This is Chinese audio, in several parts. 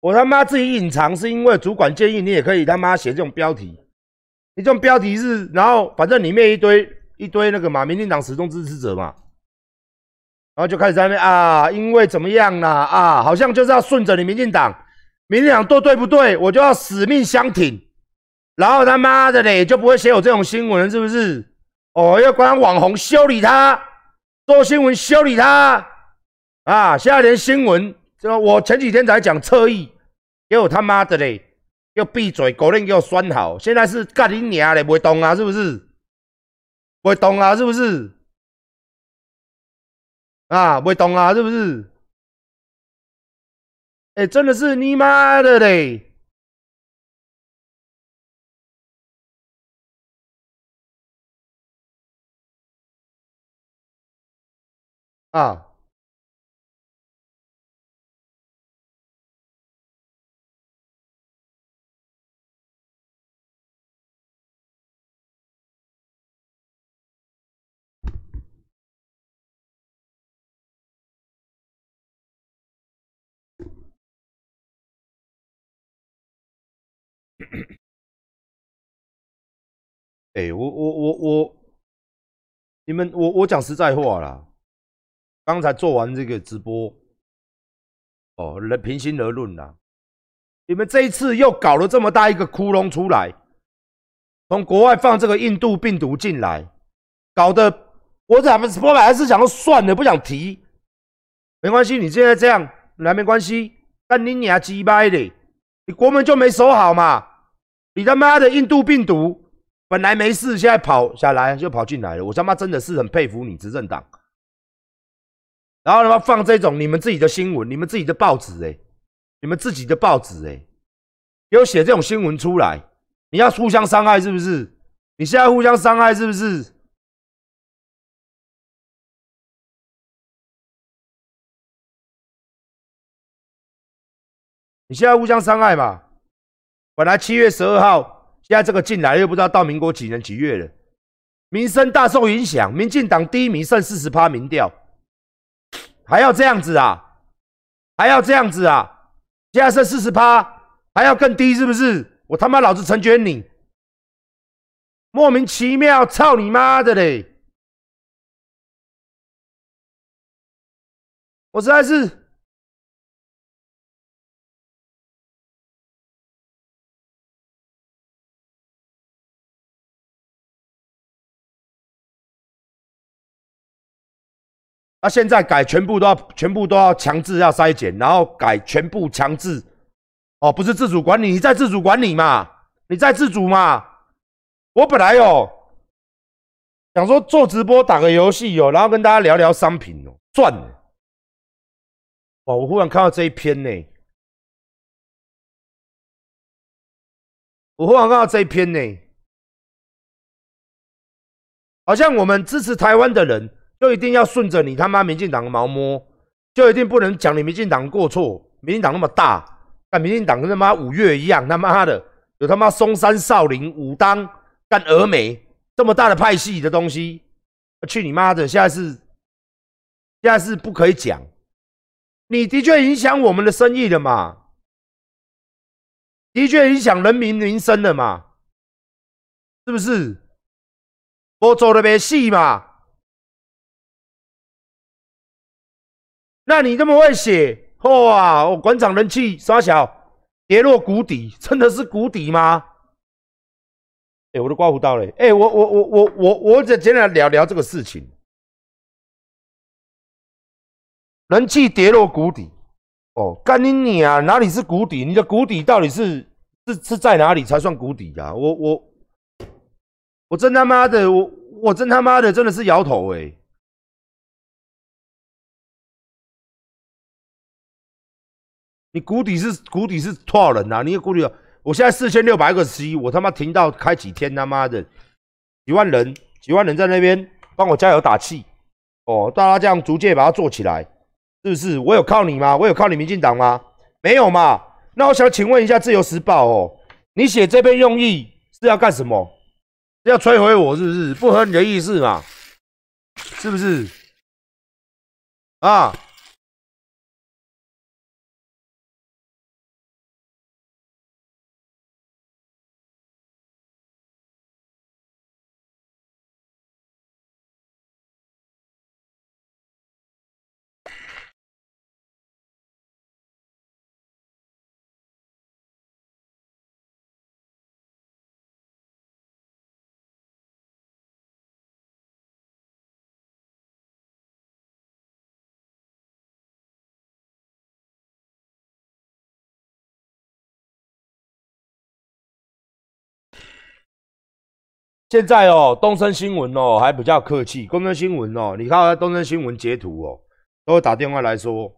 我他妈自己隐藏是因为主管建议你也可以他妈写这种标题，你这种标题是，然后反正里面一堆一堆那个嘛，民进党始终支持者嘛，然后就开始在那边啊，因为怎么样啦啊，好像就是要顺着你民进党，民进党做对不对，我就要死命相挺，然后他妈的嘞就不会写有这种新闻，是不是？哦，要管网红修理他，做新闻修理他，啊，现在连新闻。这个我前几天才讲侧翼，给我他妈的嘞，又闭嘴，狗链给我拴好。现在是干你娘嘞，不会动啊，是不是？不会动啊，是不是？啊，不会动啊，是不是？哎，真的是你妈的嘞！啊。哎，我我我我，你们我我讲实在话啦，刚才做完这个直播，哦，人平心而论啦，你们这一次又搞了这么大一个窟窿出来，从国外放这个印度病毒进来，搞得我怎么我本来是想说算了，不想提，没关系，你现在这样来没关系，但你娘鸡掰的，你国门就没守好嘛，你他妈的印度病毒。本来没事，现在跑下来就跑进来了。我他妈真的是很佩服你执政党。然后他妈放这种你们自己的新闻，你们自己的报纸，哎，你们自己的报纸，哎，有写这种新闻出来，你要互相伤害是不是？你现在互相伤害是不是？你现在互相伤害嘛？本来七月十二号。现在这个进来又不知道到民国几年几月了，民生大受影响，民进党第一名剩四十趴民调，还要这样子啊？还要这样子啊？现在剩四十趴，还要更低是不是？我他妈老子成全你，莫名其妙，操你妈的嘞！我实在是。现在改全部都要全部都要强制要筛检，然后改全部强制，哦，不是自主管理，你在自主管理嘛？你在自主嘛？我本来哦想说做直播打个游戏哦，然后跟大家聊聊商品哦，赚。哦。我忽然看到这一篇呢，我忽然看到这一篇呢，好像我们支持台湾的人。就一定要顺着你他妈民进党的毛摸，就一定不能讲你民进党过错。民进党那么大，但民进党跟他妈五月一样，他妈的有他妈松山、少林、武当、干峨眉这么大的派系的东西，去你妈的！现在是现在是不可以讲，你的确影响我们的生意了嘛？的确影响人民民生了嘛？是不是？我做的没戏嘛？那你这么会写，哇！我馆长人气沙小跌落谷底，真的是谷底吗？哎，我都刮胡刀嘞！哎，我我我我我我再简单聊聊这个事情。人气跌落谷底，哦，干你你啊！哪里是谷底？你的谷底到底是是是在哪里才算谷底呀？我我我真他妈的，我我真他妈的真的是摇头哎！你谷底是谷底是多少人呐？你谷底，我现在四千六百个 C，我他妈停到开几天他妈的几万人，几万人在那边帮我加油打气哦！大家这样逐渐把它做起来，是不是？我有靠你吗？我有靠你民进党吗？没有嘛？那我想请问一下《自由时报》哦，你写这篇用意是要干什么？要摧毁我是不是？不合你的意思嘛？是不是？啊？现在哦，东森新闻哦还比较客气。东森新闻哦，你看东森新闻截图哦，都会打电话来说，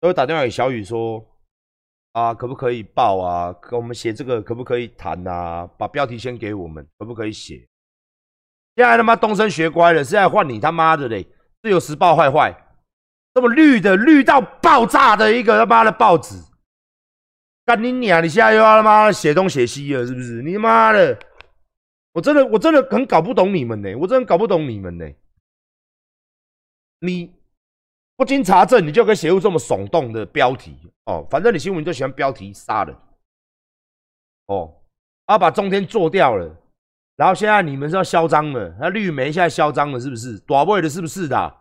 都会打电话给小雨说，啊，可不可以报啊？跟我们写这个可不可以谈啊？把标题先给我们，可不可以写？现在他妈东森学乖了，现在换你他妈的嘞！自由时报坏坏，这么绿的绿到爆炸的一个他妈的报纸，干你娘！你现在又要他妈写东写西了，是不是？你妈的！我真的，我真的很搞不懂你们呢，我真的搞不懂你们呢。你不经查证，你就可以写出这么耸动的标题哦。反正你新闻就喜欢标题杀人哦，啊，把中天做掉了，然后现在你们是要嚣张了，那绿媒现在嚣张了，是不是？大位的是不是的？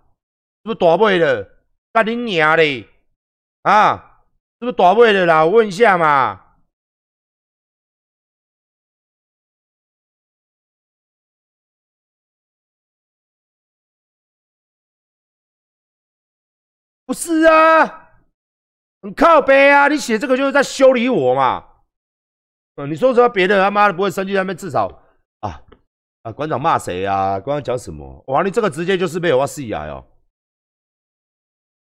是不是大位的？干你娘嘞！啊，是不是大位的啦？我问一下嘛。不是啊，很靠背啊！你写这个就是在修理我嘛？嗯，你说什么别的他妈的不会生气，他们至少啊啊，馆长骂谁啊？馆长讲什么？哇，你这个直接就是被我死牙哦！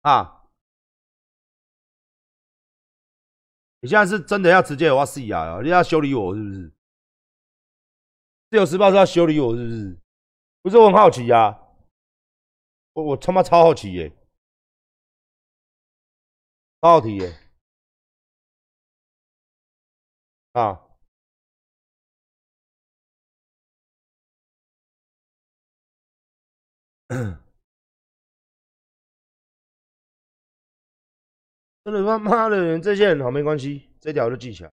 啊，你现在是真的要直接有我死牙哦？你要修理我是不是？自由时报是要修理我是不是？不是我很好奇呀，我我他妈超好奇耶！好题耶！啊，真的他妈的，这些人好没关系，这条就记起来。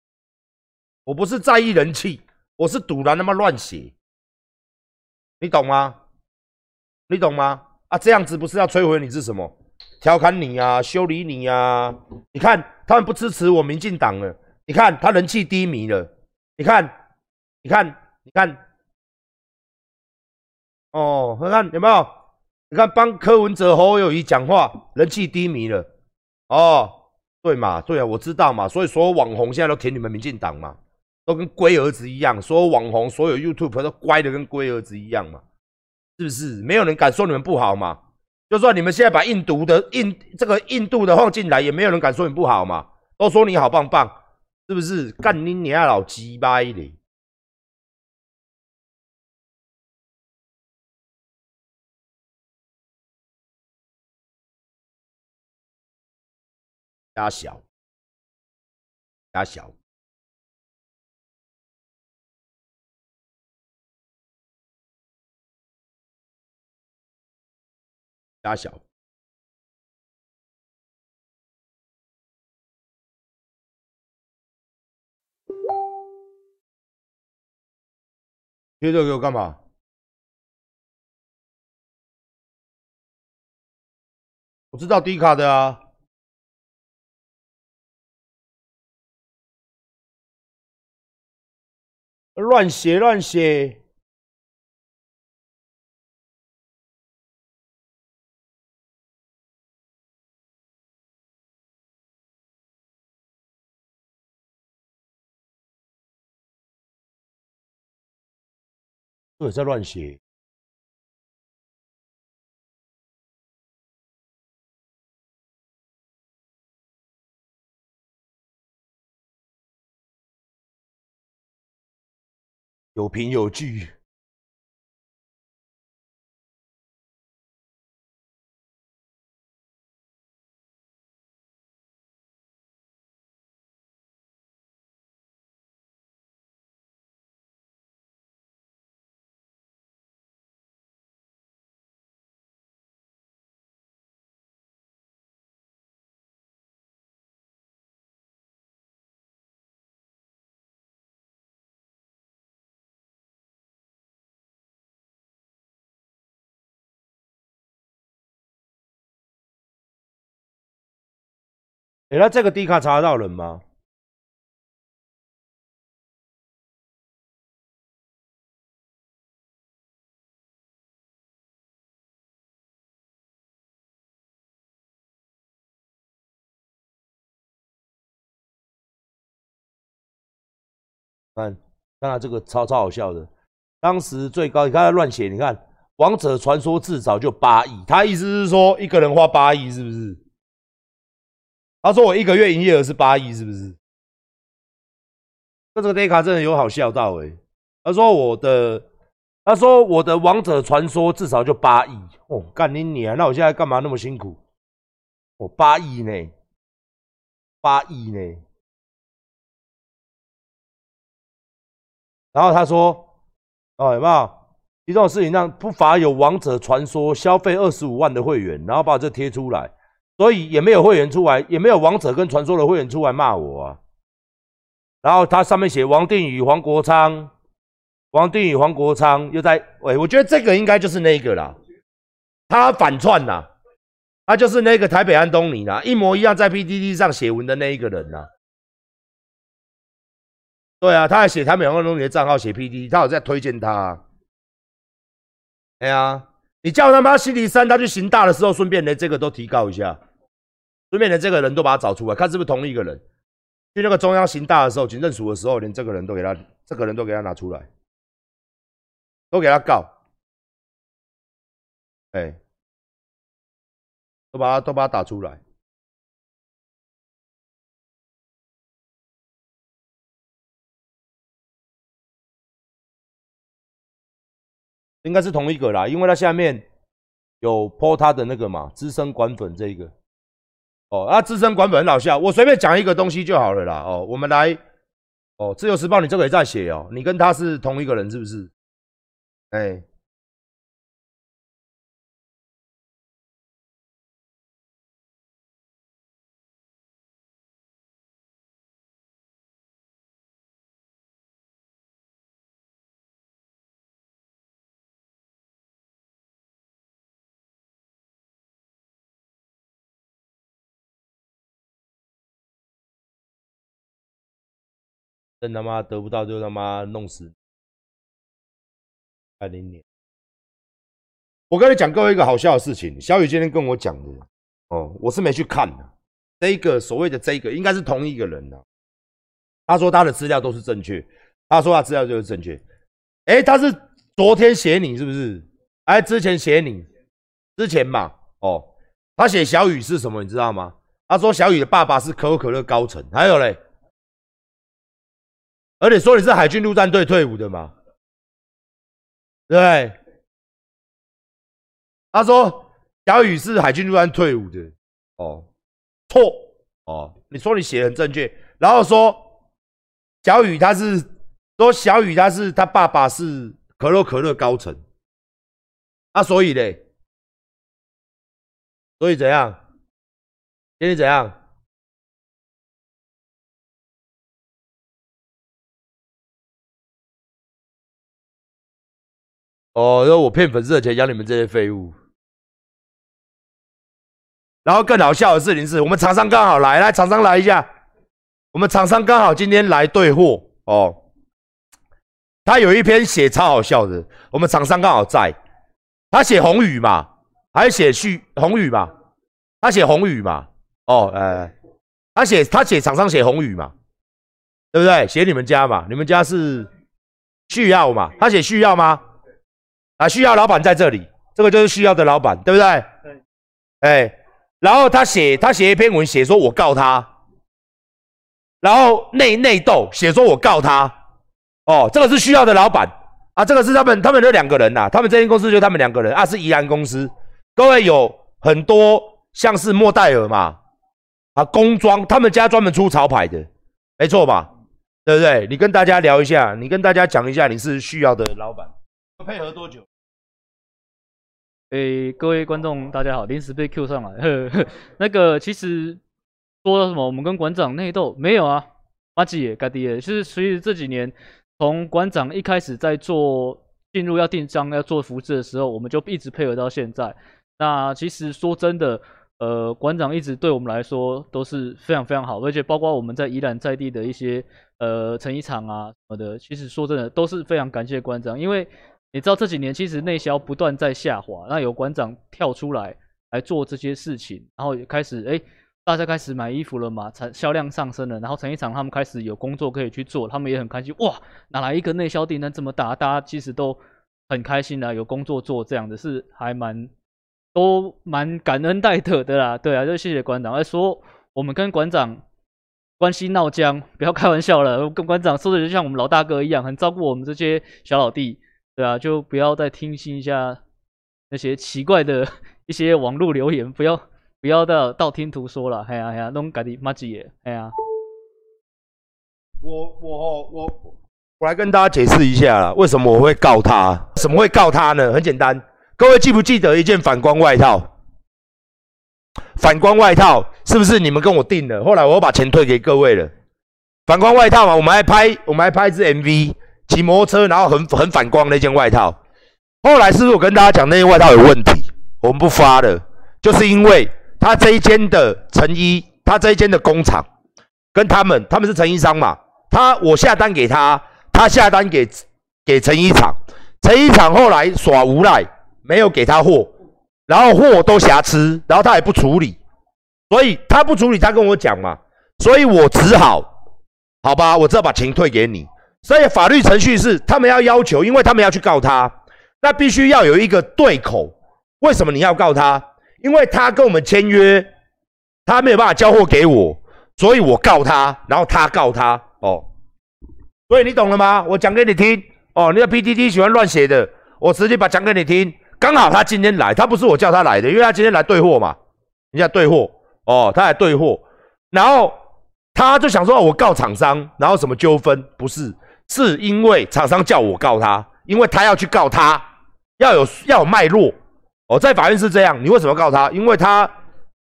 我不是在意人气，我是赌然他妈乱写，你懂吗？你懂吗？啊，这样子不是要摧毁你是什么？调侃你呀，修理你呀！你看他们不支持我民进党了，你看他人气低迷了，你看，你看，你看，哦，你看有没有？你看帮柯文哲、侯友谊讲话，人气低迷了。哦，对嘛，对啊，我知道嘛。所以所有网红现在都舔你们民进党嘛，都跟龟儿子一样。所有网红、所有 YouTube 都乖的跟龟儿子一样嘛，是不是？没有人敢说你们不好嘛。就算你们现在把印度的印这个印度的放进来，也没有人敢说你不好嘛，都说你好棒棒，是不是？干你娘老鸡巴的！加小，加小。大小，贴这个给我干嘛？我知道低卡的啊，乱写乱写。都在乱写，有凭有据。哎，那这个 D 卡查得到人吗？看，看他这个超超好笑的，当时最高，你看他乱写，你看《王者传说》至少就八亿，他意思是说一个人花八亿，是不是？他说我一个月营业额是八亿，是不是？那这个 d 卡真的有好笑到哎！他说我的，他说我的《王者传说》至少就八亿哦，干你你啊！那我现在干嘛那么辛苦？我八亿呢？八亿呢？然后他说。哦，有没有？这种事情让不乏有王者传说消费二十五万的会员，然后把这贴出来，所以也没有会员出来，也没有王者跟传说的会员出来骂我啊。然后他上面写王定宇、黄国昌，王定宇、黄国昌又在，喂，我觉得这个应该就是那个啦，他反串呐，他就是那个台北安东尼啦，一模一样在 PDD 上写文的那一个人呐。对啊，他还写台北安东尼的账号写 PDD，他有在推荐他。哎呀，你叫他妈星期三他去行大的时候，顺便连这个都提高一下，顺便连这个人都把他找出来，看是不是同一个人。去那个中央行大的时候，警政署的时候，连这个人都给他，这个人都给他拿出来，都给他告。哎，都把他都把他打出来。应该是同一个啦，因为他下面有泼他的那个嘛，资深管粉这一个。哦，啊，资深管本很好笑，我随便讲一个东西就好了啦。哦，我们来，哦，自由时报你这个也在写哦，你跟他是同一个人是不是？哎。真他妈得不到就他妈弄死！二零年，我跟你讲各位一个好笑的事情，小雨今天跟我讲的哦，我是没去看的。这一个所谓的这一个应该是同一个人的，他说他的资料都是正确，他说他资料就是正确。哎，他是昨天写你是不是？哎，之前写你之前嘛，哦，他写小雨是什么你知道吗？他说小雨的爸爸是可口可乐高层，还有嘞。而且说你是海军陆战队退伍的嘛？对。他说小雨是海军陆战退伍的。哦，错。哦，你说你写的很正确。然后说小雨他是说小雨他是他爸爸是可口可乐高层。啊，所以嘞，所以怎样？今天怎样？哦，然后我骗粉丝的钱养你们这些废物。然后更好笑的事情是，我们厂商刚好来，来厂商来一下。我们厂商刚好今天来对货哦。他有一篇写超好笑的，我们厂商刚好在。他写红雨嘛，还写旭红雨嘛？他写红雨嘛？哦，哎，他写他写厂商写红雨嘛？对不对？写你们家嘛？你们家是旭耀嘛？他写旭耀吗？啊，需要老板在这里，这个就是需要的老板，对不对？对。哎，然后他写，他写一篇文，写说我告他，然后内内斗，写说我告他。哦，这个是需要的老板啊，这个是他们，他们这两个人呐，他们这间公司就他们两个人啊，是宜兰公司。各位有很多像是莫代尔嘛，啊，工装，他们家专门出潮牌的，没错吧？对不对？你跟大家聊一下，你跟大家讲一下，你是需要的老板，配合多久？诶，各位观众，大家好！临时被 Q 上来，那个其实说什么，我们跟馆长内斗没有啊？阿吉盖迪，就是其实这几年，从馆长一开始在做进入要订章要做服饰的时候，我们就一直配合到现在。那其实说真的，呃，馆长一直对我们来说都是非常非常好，而且包括我们在宜兰在地的一些呃成衣厂啊什么的，其实说真的都是非常感谢馆长，因为。你知道这几年其实内销不断在下滑，那有馆长跳出来来做这些事情，然后也开始哎，大家开始买衣服了嘛，产销量上升了，然后成衣厂他们开始有工作可以去做，他们也很开心。哇，哪来一个内销订单这么大？大家其实都很开心的，有工作做，这样的是还蛮都蛮感恩戴德的啦。对啊，就谢谢馆长。说我们跟馆长关系闹僵，不要开玩笑了。跟馆长说的就像我们老大哥一样，很照顾我们这些小老弟。对啊，就不要再听信一下那些奇怪的 一些网络留言，不要。不要道道听途说了，哎呀哎呀，弄家己妈子耶，哎呀。我我我我来跟大家解释一下啦，为什么我会告他？怎么会告他呢？很简单，各位记不记得一件反光外套？反光外套是不是你们跟我订的？后来我把钱退给各位了。反光外套嘛，我们还拍我们还拍一支 MV，骑摩托车然后很很反光那件外套。后来是不是我跟大家讲那件外套有问题？我们不发了，就是因为。他这一间的成衣，他这一间的工厂，跟他们，他们是成衣商嘛？他我下单给他，他下单给给成衣厂，成衣厂后来耍无赖，没有给他货，然后货都瑕疵，然后他也不处理，所以他不处理，他跟我讲嘛，所以我只好，好吧，我只好把钱退给你。所以法律程序是他们要要求，因为他们要去告他，那必须要有一个对口。为什么你要告他？因为他跟我们签约，他没有办法交货给我，所以我告他，然后他告他哦。所以你懂了吗？我讲给你听哦。你的 PTT 喜欢乱写的，我直接把讲给你听。刚好他今天来，他不是我叫他来的，因为他今天来兑货嘛，人家兑货哦，他来兑货，然后他就想说，我告厂商，然后什么纠纷？不是，是因为厂商叫我告他，因为他要去告他，要有要有脉络。哦，在法院是这样，你为什么告他？因为他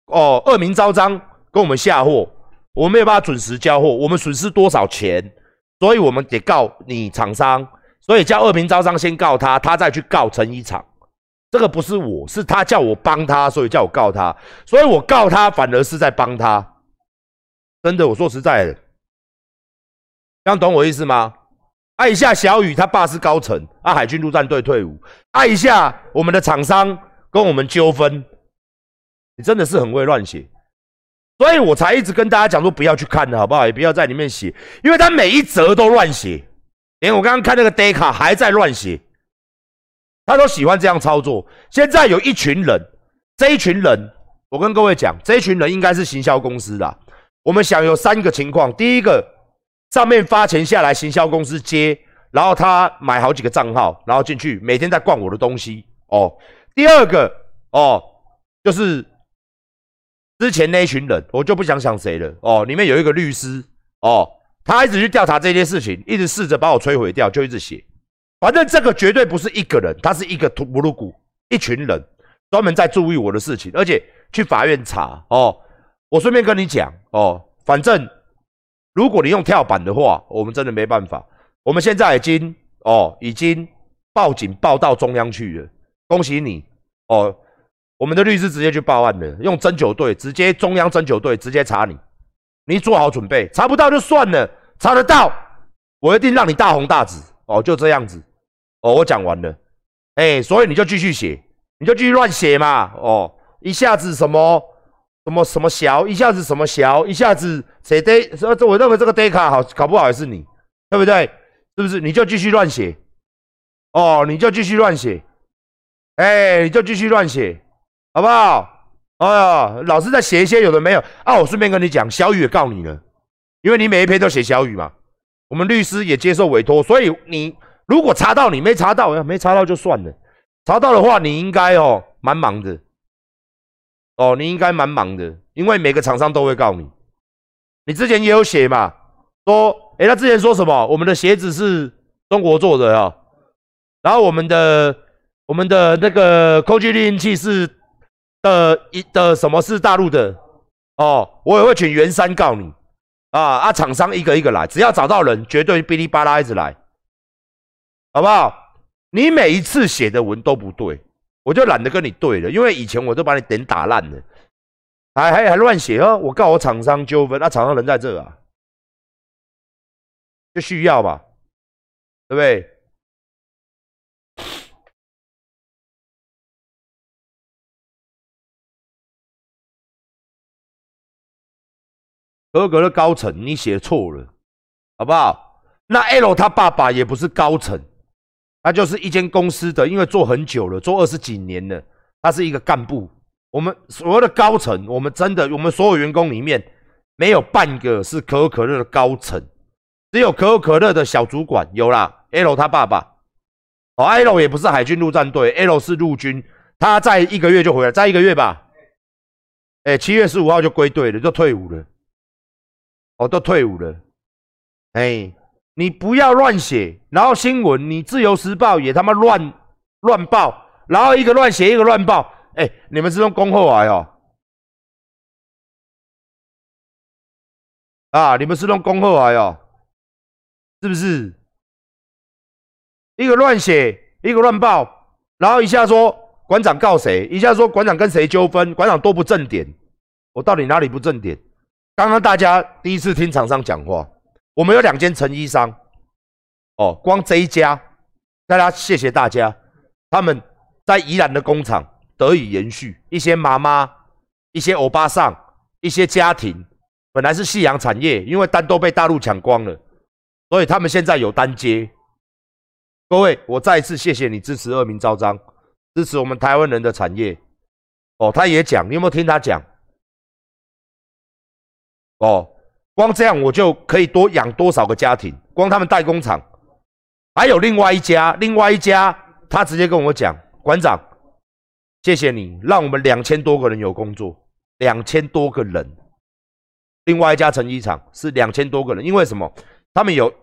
哦恶名昭彰，跟我们下货，我们没有办法准时交货，我们损失多少钱？所以我们得告你厂商，所以叫恶名昭彰先告他，他再去告成衣厂。这个不是我，是他叫我帮他，所以叫我告他，所以我告他反而是在帮他。真的，我说实在的，这样懂我意思吗？爱一下小雨，他爸是高层，啊，海军陆战队退伍，爱一下我们的厂商。跟我们纠纷，你真的是很会乱写，所以我才一直跟大家讲说不要去看的好不好？也不要在里面写，因为他每一则都乱写，连我刚刚看那个 d a t a 还在乱写，他都喜欢这样操作。现在有一群人，这一群人，我跟各位讲，这一群人应该是行销公司的。我们想有三个情况：第一个，上面发钱下来，行销公司接，然后他买好几个账号，然后进去每天在逛我的东西哦。第二个哦，就是之前那一群人，我就不想想谁了哦。里面有一个律师哦，他一直去调查这件事情，一直试着把我摧毁掉，就一直写。反正这个绝对不是一个人，他是一个图布鲁古，一群人专门在注意我的事情，而且去法院查哦。我顺便跟你讲哦，反正如果你用跳板的话，我们真的没办法。我们现在已经哦，已经报警报到中央去了。恭喜你哦！我们的律师直接去报案了，用侦九队直接中央侦九队直接查你。你做好准备，查不到就算了，查得到，我一定让你大红大紫哦！就这样子哦，我讲完了。哎，所以你就继续写，你就继续乱写嘛哦！一下子什么什么什么小，一下子什么小，一下子谁 day？这我认为这个 day 卡好，搞不好也是你，对不对？是不是？你就继续乱写哦，你就继续乱写。哎，你就继续乱写，好不好？哎呀，老师在写一些有的没有啊！我顺便跟你讲，小雨也告你了，因为你每一篇都写小雨嘛。我们律师也接受委托，所以你如果查到你没查到，没查到就算了。查到的话，你应该哦蛮忙的，哦你应该蛮忙的，因为每个厂商都会告你。你之前也有写嘛，说哎他之前说什么？我们的鞋子是中国做的啊，然后我们的。我们的那个空气滤音器是的一的什么是大陆的哦，我也会请袁山告你啊啊！厂商一个一个来，只要找到人，绝对哔哩吧啦一直来，好不好？你每一次写的文都不对，我就懒得跟你对了，因为以前我都把你点打烂了，还还还乱写哦！我告我厂商纠纷，那厂商人在这啊，就需要吧，对不对？合格的高层你写错了，好不好？那 L 他爸爸也不是高层，他就是一间公司的，因为做很久了，做二十几年了，他是一个干部。我们所有的高层，我们真的，我们所有员工里面没有半个是可口可乐的高层，只有可口可乐的小主管有啦。L 他爸爸，哦，L 也不是海军陆战队，L 是陆军，他在一个月就回来，在一个月吧，哎，七月十五号就归队了，就退伍了。哦，都退伍了，哎，你不要乱写，然后新闻你自由时报也他妈乱乱报，然后一个乱写一个乱报，哎，你们是用恭贺来哦，啊，你们是用恭贺来哦，是不是？一个乱写，一个乱报，然后一下说馆长告谁，一下说馆长跟谁纠纷，馆长多不正点，我到底哪里不正点？刚刚大家第一次听厂商讲话，我们有两间成衣商，哦，光这一家，大家谢谢大家，他们在宜兰的工厂得以延续，一些妈妈、一些欧巴桑、一些家庭，本来是夕阳产业，因为单都被大陆抢光了，所以他们现在有单接。各位，我再一次谢谢你支持恶名昭彰，支持我们台湾人的产业。哦，他也讲，你有没有听他讲？哦，光这样我就可以多养多少个家庭？光他们代工厂，还有另外一家，另外一家他直接跟我讲，馆长，谢谢你让我们两千多个人有工作，两千多个人。另外一家成衣厂是两千多个人，因为什么？他们有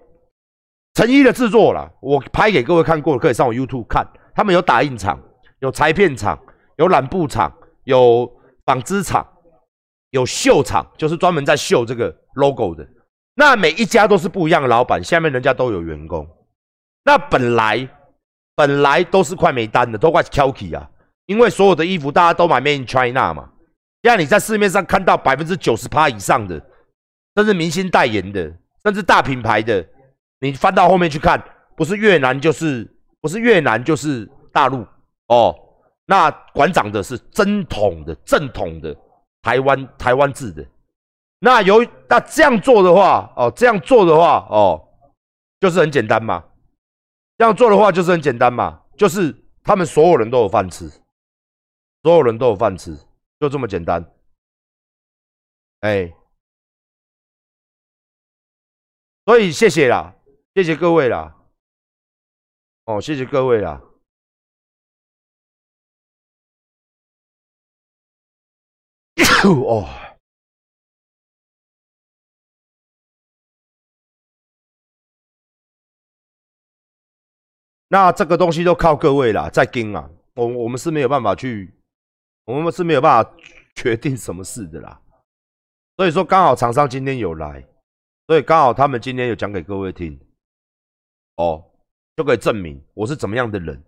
成衣的制作了，我拍给各位看过，可以上我 YouTube 看。他们有打印厂，有裁片厂，有染布厂，有纺织厂。有绣厂，就是专门在绣这个 logo 的。那每一家都是不一样的老板，下面人家都有员工。那本来本来都是快没单的，都快 k i 啊！因为所有的衣服大家都买 Made in China 嘛。现在你在市面上看到百分之九十趴以上的，甚至明星代言的，甚至大品牌的，你翻到后面去看，不是越南就是不是越南就是大陆哦。那馆长的是正统的正统的。台湾台湾制的，那有那这样做的话，哦，这样做的话，哦，就是很简单嘛。这样做的话就是很简单嘛，就是他们所有人都有饭吃，所有人都有饭吃，就这么简单。哎，所以谢谢啦，谢谢各位啦，哦，谢谢各位啦。哦，那这个东西都靠各位啦，在跟啊，我我们是没有办法去，我们是没有办法决定什么事的啦。所以说，刚好厂商今天有来，所以刚好他们今天有讲给各位听，哦，就可以证明我是怎么样的人。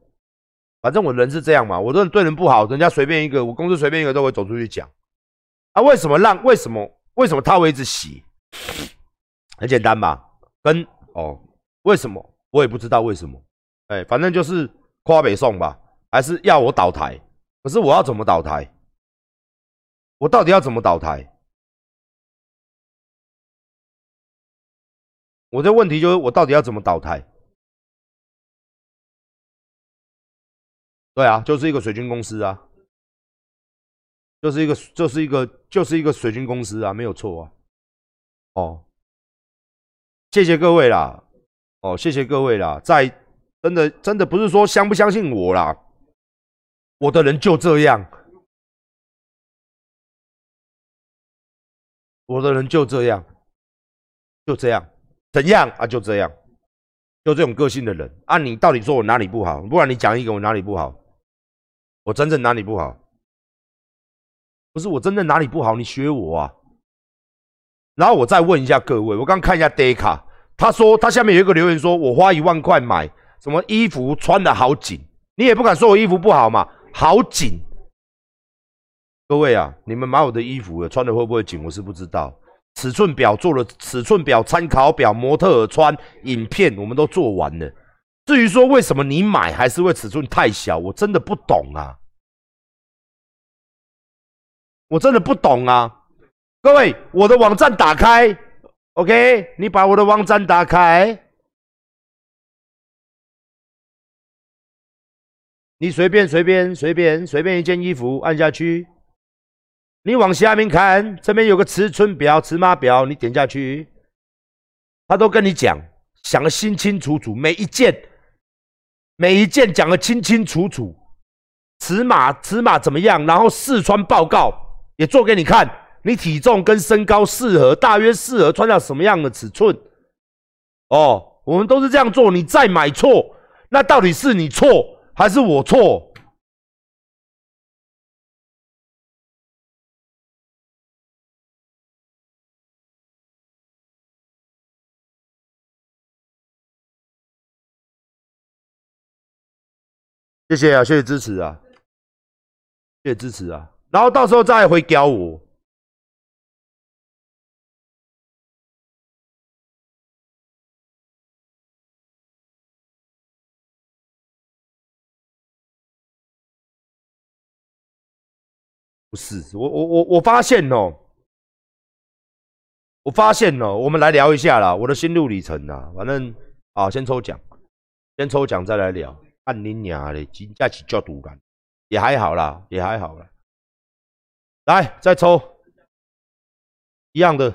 反正我人是这样嘛，我这对人不好，人家随便一个，我公司随便一个都会走出去讲。啊，为什么让？为什么？为什么他会一直洗？很简单吧，跟哦，为什么？我也不知道为什么。哎，反正就是夸北宋吧，还是要我倒台？可是我要怎么倒台？我到底要怎么倒台？我的问题就是我到底要怎么倒台？对啊，就是一个水军公司啊。就是一个，就是一个，就是一个水军公司啊，没有错啊。哦，谢谢各位啦，哦，谢谢各位啦，在真的真的不是说相不相信我啦，我的人就这样，我的人就这样，就这样，怎样啊？就这样，就这种个性的人啊，你到底说我哪里不好？不然你讲一个我哪里不好？我真正哪里不好？不是我真正哪里不好，你学我啊。然后我再问一下各位，我刚看一下 d a 卡，他说他下面有一个留言说，我花一万块买什么衣服穿的好紧，你也不敢说我衣服不好嘛，好紧。各位啊，你们买我的衣服穿的会不会紧？我是不知道，尺寸表做了，尺寸表参考表，模特穿影片我们都做完了。至于说为什么你买还是会尺寸太小，我真的不懂啊。我真的不懂啊，各位，我的网站打开，OK，你把我的网站打开，你随便随便随便随便一件衣服按下去，你往下面看，这边有个尺寸表、尺码表，你点下去，他都跟你讲，想的清清楚楚，每一件每一件讲的清清楚楚。尺码尺码怎么样？然后试穿报告也做给你看，你体重跟身高适合，大约适合穿到什么样的尺寸？哦，我们都是这样做。你再买错，那到底是你错还是我错？谢谢啊，谢谢支持啊！谢谢支持啊，然后到时候再回教我。是，我我我我发现哦，我发现哦，我们来聊一下啦，我的心路历程啊，反正啊，先抽奖，先抽奖再来聊。按你娘的，真正是叫突然。也还好啦，也还好啦。来，再抽一样的。